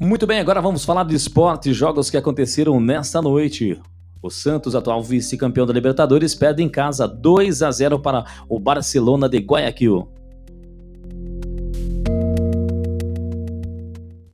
Muito bem, agora vamos falar de esporte, jogos que aconteceram nesta noite. O Santos, atual vice-campeão da Libertadores, perde em casa 2 a 0 para o Barcelona de Guayaquil.